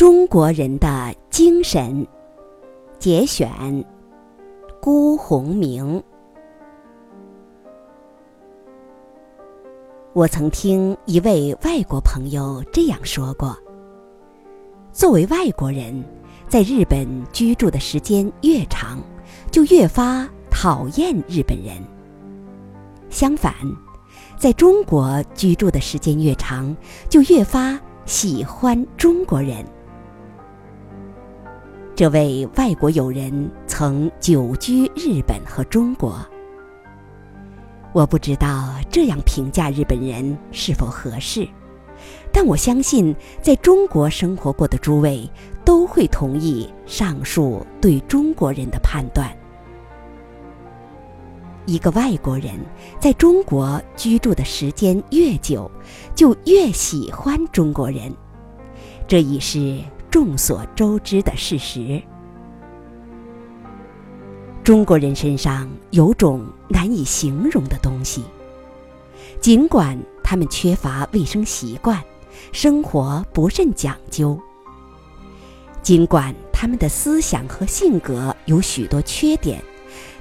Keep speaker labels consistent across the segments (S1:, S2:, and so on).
S1: 中国人的精神节选，辜鸿铭。我曾听一位外国朋友这样说过：作为外国人，在日本居住的时间越长，就越发讨厌日本人；相反，在中国居住的时间越长，就越发喜欢中国人。这位外国友人曾久居日本和中国，我不知道这样评价日本人是否合适，但我相信在中国生活过的诸位都会同意上述对中国人的判断。一个外国人在中国居住的时间越久，就越喜欢中国人，这已是。众所周知的事实，中国人身上有种难以形容的东西。尽管他们缺乏卫生习惯，生活不甚讲究；尽管他们的思想和性格有许多缺点，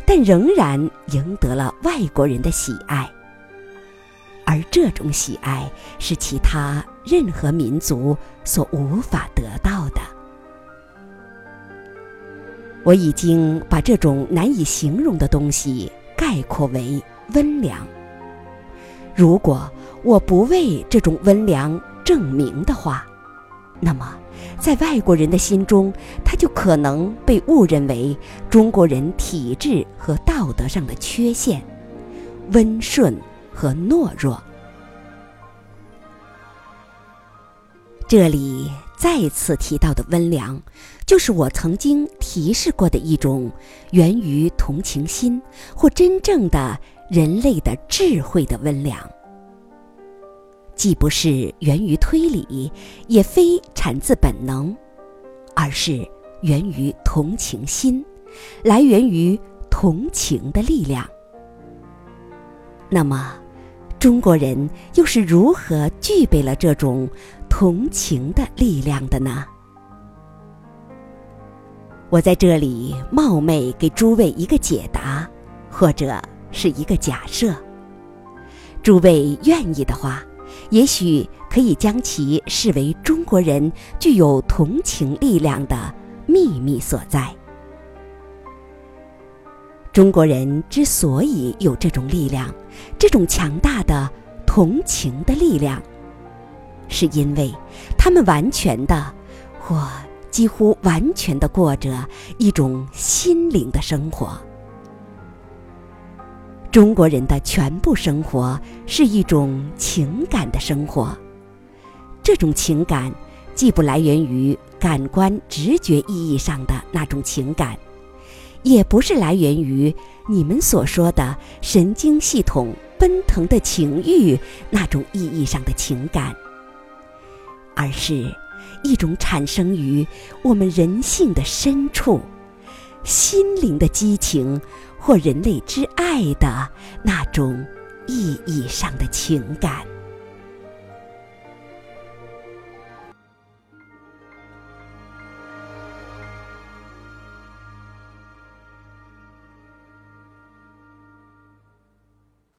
S1: 但仍然赢得了外国人的喜爱。而这种喜爱是其他任何民族所无法得到我已经把这种难以形容的东西概括为温良。如果我不为这种温良证明的话，那么在外国人的心中，他就可能被误认为中国人体质和道德上的缺陷，温顺。和懦弱。这里再次提到的温良，就是我曾经提示过的一种源于同情心或真正的人类的智慧的温良，既不是源于推理，也非产自本能，而是源于同情心，来源于同情的力量。那么。中国人又是如何具备了这种同情的力量的呢？我在这里冒昧给诸位一个解答，或者是一个假设。诸位愿意的话，也许可以将其视为中国人具有同情力量的秘密所在。中国人之所以有这种力量，这种强大的同情的力量，是因为他们完全的或几乎完全的过着一种心灵的生活。中国人的全部生活是一种情感的生活，这种情感既不来源于感官直觉意义上的那种情感。也不是来源于你们所说的神经系统奔腾的情欲那种意义上的情感，而是一种产生于我们人性的深处、心灵的激情或人类之爱的那种意义上的情感。